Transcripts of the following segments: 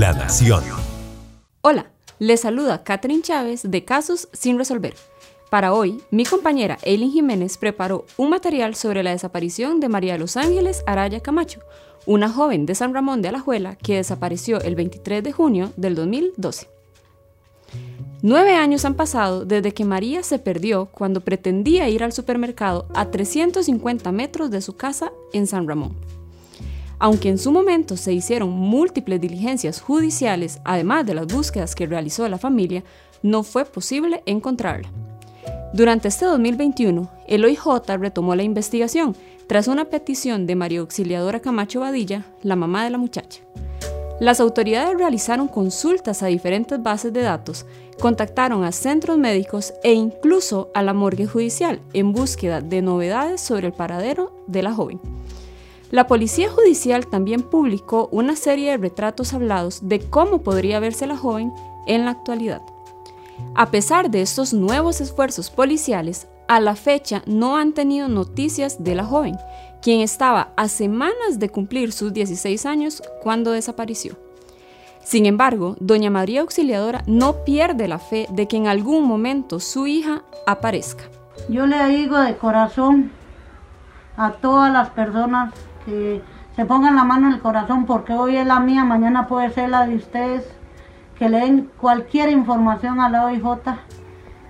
La Nación. Hola, les saluda Catherine Chávez de Casos sin resolver. Para hoy, mi compañera Eileen Jiménez preparó un material sobre la desaparición de María de los Ángeles Araya Camacho, una joven de San Ramón de Alajuela que desapareció el 23 de junio del 2012. Nueve años han pasado desde que María se perdió cuando pretendía ir al supermercado a 350 metros de su casa en San Ramón. Aunque en su momento se hicieron múltiples diligencias judiciales, además de las búsquedas que realizó la familia, no fue posible encontrarla. Durante este 2021, el OIJ retomó la investigación tras una petición de María Auxiliadora Camacho Badilla, la mamá de la muchacha. Las autoridades realizaron consultas a diferentes bases de datos, contactaron a centros médicos e incluso a la morgue judicial en búsqueda de novedades sobre el paradero de la joven. La Policía Judicial también publicó una serie de retratos hablados de cómo podría verse la joven en la actualidad. A pesar de estos nuevos esfuerzos policiales, a la fecha no han tenido noticias de la joven, quien estaba a semanas de cumplir sus 16 años cuando desapareció. Sin embargo, doña María Auxiliadora no pierde la fe de que en algún momento su hija aparezca. Yo le digo de corazón a todas las personas que se pongan la mano en el corazón porque hoy es la mía, mañana puede ser la de ustedes, que le den cualquier información a la OIJ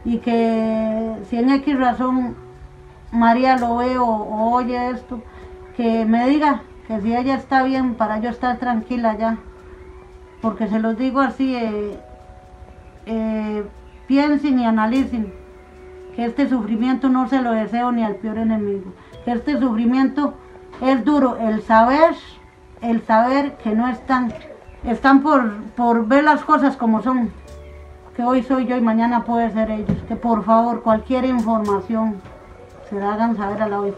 y que si en X razón María lo ve o, oye esto, que me diga que si ella está bien para yo estar tranquila ya. Porque se los digo así, eh, eh, piensen y analicen que este sufrimiento no se lo deseo ni al peor enemigo. Que este sufrimiento es duro el saber, el saber que no están, están por, por ver las cosas como son, que hoy soy yo y mañana puede ser ellos, que por favor cualquier información se la hagan saber a la OIJ.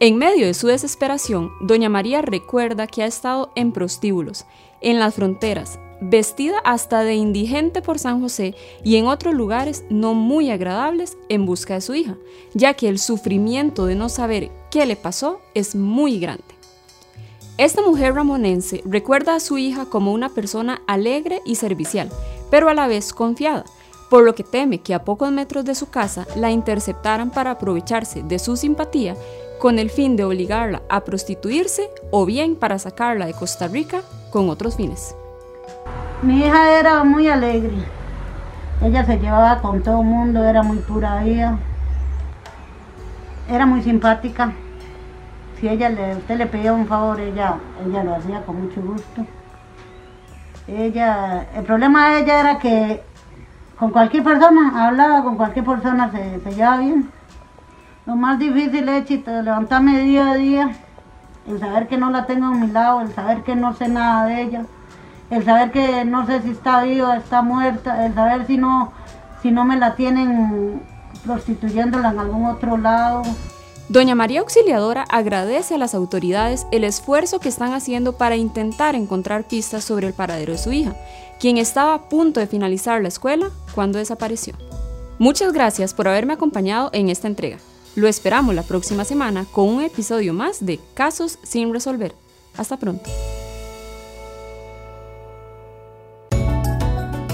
En medio de su desesperación, doña María recuerda que ha estado en prostíbulos, en las fronteras, vestida hasta de indigente por San José y en otros lugares no muy agradables en busca de su hija, ya que el sufrimiento de no saber qué le pasó es muy grande. Esta mujer ramonense recuerda a su hija como una persona alegre y servicial, pero a la vez confiada, por lo que teme que a pocos metros de su casa la interceptaran para aprovecharse de su simpatía con el fin de obligarla a prostituirse o bien para sacarla de Costa Rica con otros fines. Mi hija era muy alegre, ella se llevaba con todo el mundo, era muy pura vida, era muy simpática. Si ella le, usted le pedía un favor, ella, ella lo hacía con mucho gusto. Ella, el problema de ella era que con cualquier persona hablaba, con cualquier persona se llevaba bien. Lo más difícil es levantarme día a día, el saber que no la tengo a mi lado, el saber que no sé nada de ella, el saber que no sé si está viva, está muerta, el saber si no, si no me la tienen prostituyéndola en algún otro lado. Doña María Auxiliadora agradece a las autoridades el esfuerzo que están haciendo para intentar encontrar pistas sobre el paradero de su hija, quien estaba a punto de finalizar la escuela cuando desapareció. Muchas gracias por haberme acompañado en esta entrega. Lo esperamos la próxima semana con un episodio más de Casos sin resolver. Hasta pronto.